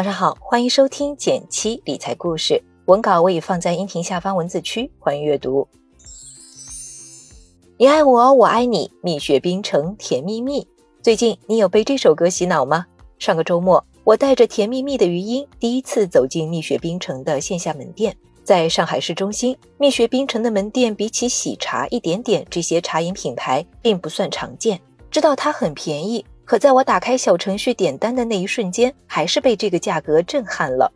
早上好，欢迎收听减七理财故事，文稿我已放在音频下方文字区，欢迎阅读。你爱我，我爱你，蜜雪冰城甜蜜蜜。最近你有被这首歌洗脑吗？上个周末，我带着甜蜜蜜的余音，第一次走进蜜雪冰城的线下门店。在上海市中心，蜜雪冰城的门店比起喜茶、一点点这些茶饮品牌，并不算常见。知道它很便宜。可在我打开小程序点单的那一瞬间，还是被这个价格震撼了。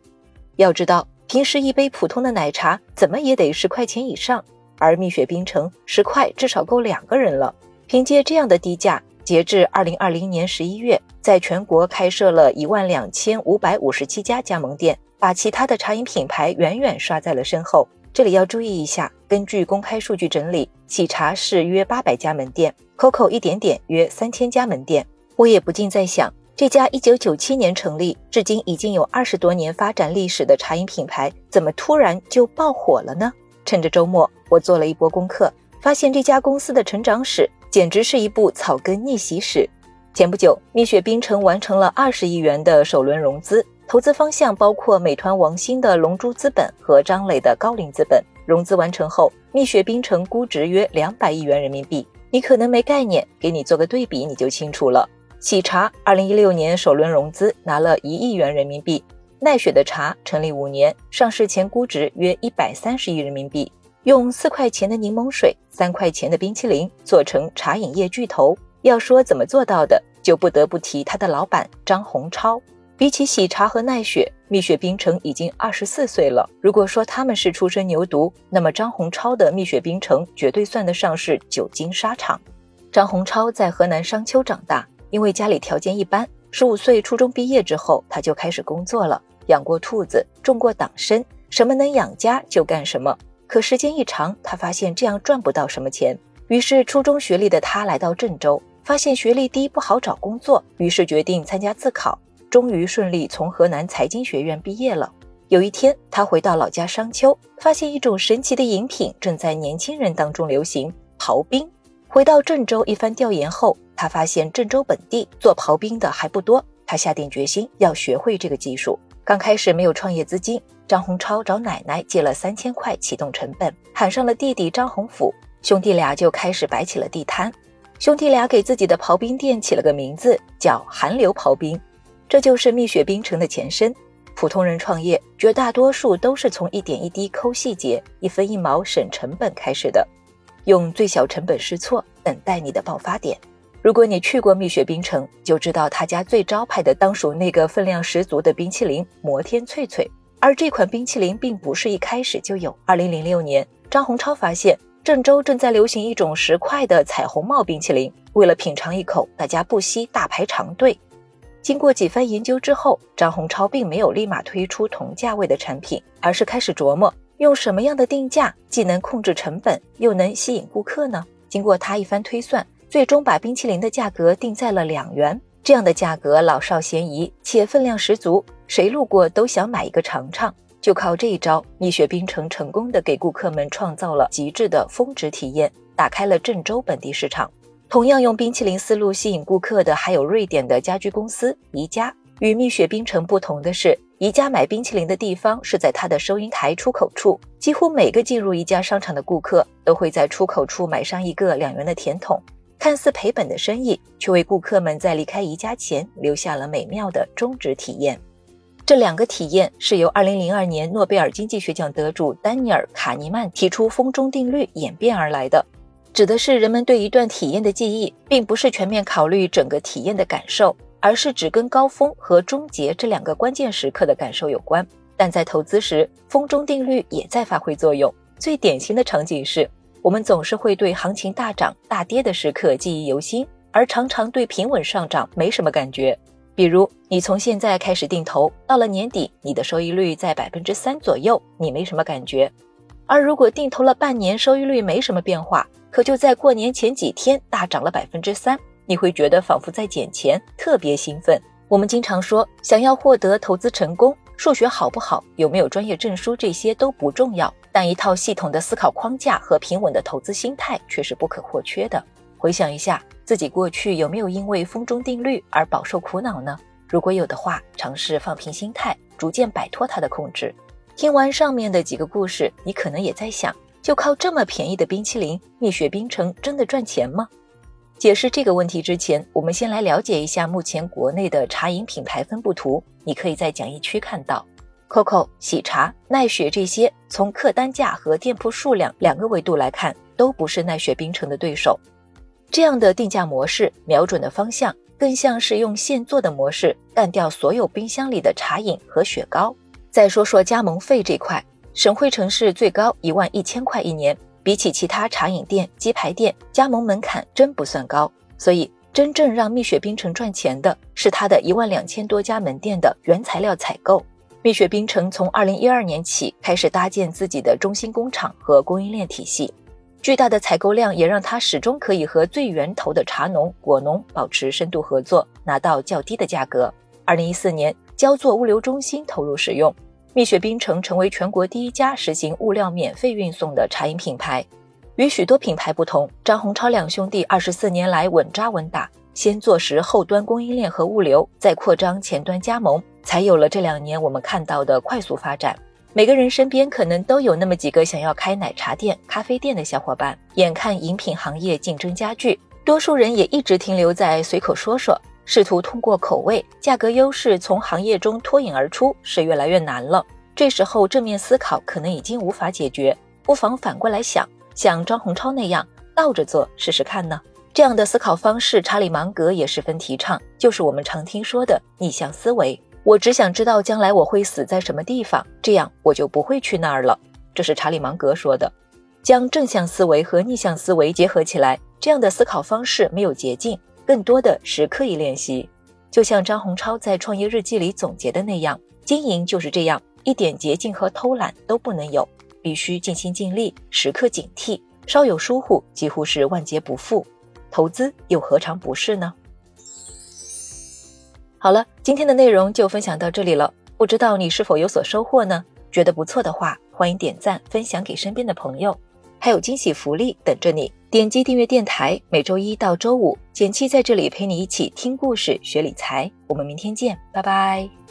要知道，平时一杯普通的奶茶怎么也得十块钱以上，而蜜雪冰城十块至少够两个人了。凭借这样的低价，截至二零二零年十一月，在全国开设了一万两千五百五十七家加盟店，把其他的茶饮品牌远远刷在了身后。这里要注意一下，根据公开数据整理，喜茶是约八百家门店，COCO 一点点约三千家门店。我也不禁在想，这家一九九七年成立，至今已经有二十多年发展历史的茶饮品牌，怎么突然就爆火了呢？趁着周末，我做了一波功课，发现这家公司的成长史简直是一部草根逆袭史。前不久，蜜雪冰城完成了二十亿元的首轮融资，投资方向包括美团王兴的龙珠资本和张磊的高瓴资本。融资完成后，蜜雪冰城估值约两百亿元人民币。你可能没概念，给你做个对比，你就清楚了。喜茶二零一六年首轮融资拿了一亿元人民币，奈雪的茶成立五年，上市前估值约一百三十亿人民币，用四块钱的柠檬水、三块钱的冰淇淋做成茶饮业巨头。要说怎么做到的，就不得不提他的老板张洪超。比起喜茶和奈雪，蜜雪冰城已经二十四岁了。如果说他们是初生牛犊，那么张洪超的蜜雪冰城绝对算得上是久经沙场。张洪超在河南商丘长大。因为家里条件一般，十五岁初中毕业之后，他就开始工作了，养过兔子，种过党参，什么能养家就干什么。可时间一长，他发现这样赚不到什么钱，于是初中学历的他来到郑州，发现学历低不好找工作，于是决定参加自考，终于顺利从河南财经学院毕业了。有一天，他回到老家商丘，发现一种神奇的饮品正在年轻人当中流行——刨冰。回到郑州，一番调研后。他发现郑州本地做刨冰的还不多，他下定决心要学会这个技术。刚开始没有创业资金，张洪超找奶奶借了三千块启动成本，喊上了弟弟张洪甫，兄弟俩就开始摆起了地摊。兄弟俩给自己的刨冰店起了个名字，叫韩流刨冰，这就是蜜雪冰城的前身。普通人创业，绝大多数都是从一点一滴抠细节、一分一毛省成本开始的，用最小成本试错，等待你的爆发点。如果你去过蜜雪冰城，就知道他家最招牌的当属那个分量十足的冰淇淋摩天脆脆。而这款冰淇淋并不是一开始就有。二零零六年，张洪超发现郑州正在流行一种十块的彩虹帽冰淇淋，为了品尝一口，大家不惜大排长队。经过几番研究之后，张洪超并没有立马推出同价位的产品，而是开始琢磨用什么样的定价，既能控制成本，又能吸引顾客呢？经过他一番推算。最终把冰淇淋的价格定在了两元，这样的价格老少咸宜，且分量十足，谁路过都想买一个尝尝。就靠这一招，蜜雪冰城成功的给顾客们创造了极致的峰值体验，打开了郑州本地市场。同样用冰淇淋思路吸引顾客的，还有瑞典的家居公司宜家。与蜜雪冰城不同的是，宜家买冰淇淋的地方是在它的收银台出口处，几乎每个进入宜家商场的顾客都会在出口处买上一个两元的甜筒。看似赔本的生意，却为顾客们在离开宜家前留下了美妙的终止体验。这两个体验是由2002年诺贝尔经济学奖得主丹尼尔·卡尼曼提出“风中定律”演变而来的，指的是人们对一段体验的记忆，并不是全面考虑整个体验的感受，而是只跟高峰和终结这两个关键时刻的感受有关。但在投资时，风中定律也在发挥作用。最典型的场景是。我们总是会对行情大涨大跌的时刻记忆犹新，而常常对平稳上涨没什么感觉。比如，你从现在开始定投，到了年底，你的收益率在百分之三左右，你没什么感觉；而如果定投了半年，收益率没什么变化，可就在过年前几天大涨了百分之三，你会觉得仿佛在捡钱，特别兴奋。我们经常说，想要获得投资成功。数学好不好，有没有专业证书，这些都不重要，但一套系统的思考框架和平稳的投资心态却是不可或缺的。回想一下，自己过去有没有因为风中定律而饱受苦恼呢？如果有的话，尝试放平心态，逐渐摆脱它的控制。听完上面的几个故事，你可能也在想：就靠这么便宜的冰淇淋，蜜雪冰城真的赚钱吗？解释这个问题之前，我们先来了解一下目前国内的茶饮品牌分布图。你可以在讲义区看到，COCO、喜茶、奈雪这些，从客单价和店铺数量两个维度来看，都不是奈雪冰城的对手。这样的定价模式，瞄准的方向更像是用现做的模式干掉所有冰箱里的茶饮和雪糕。再说说加盟费这块，省会城市最高一万一千块一年。比起其他茶饮店、鸡排店，加盟门槛真不算高，所以真正让蜜雪冰城赚钱的是它的一万两千多家门店的原材料采购。蜜雪冰城从二零一二年起开始搭建自己的中心工厂和供应链体系，巨大的采购量也让它始终可以和最源头的茶农、果农保持深度合作，拿到较低的价格。二零一四年，焦作物流中心投入使用。蜜雪冰城成为全国第一家实行物料免费运送的茶饮品牌。与许多品牌不同，张洪超两兄弟二十四年来稳扎稳打，先做实后端供应链和物流，再扩张前端加盟，才有了这两年我们看到的快速发展。每个人身边可能都有那么几个想要开奶茶店、咖啡店的小伙伴。眼看饮品行业竞争加剧，多数人也一直停留在随口说说。试图通过口味、价格优势从行业中脱颖而出是越来越难了。这时候正面思考可能已经无法解决，不妨反过来想，像张洪超那样倒着做试试看呢？这样的思考方式，查理芒格也十分提倡，就是我们常听说的逆向思维。我只想知道将来我会死在什么地方，这样我就不会去那儿了。这是查理芒格说的。将正向思维和逆向思维结合起来，这样的思考方式没有捷径。更多的是刻意练习，就像张洪超在创业日记里总结的那样，经营就是这样，一点捷径和偷懒都不能有，必须尽心尽力，时刻警惕，稍有疏忽几乎是万劫不复。投资又何尝不是呢？好了，今天的内容就分享到这里了，不知道你是否有所收获呢？觉得不错的话，欢迎点赞分享给身边的朋友。还有惊喜福利等着你！点击订阅电台，每周一到周五，简七在这里陪你一起听故事、学理财。我们明天见，拜拜。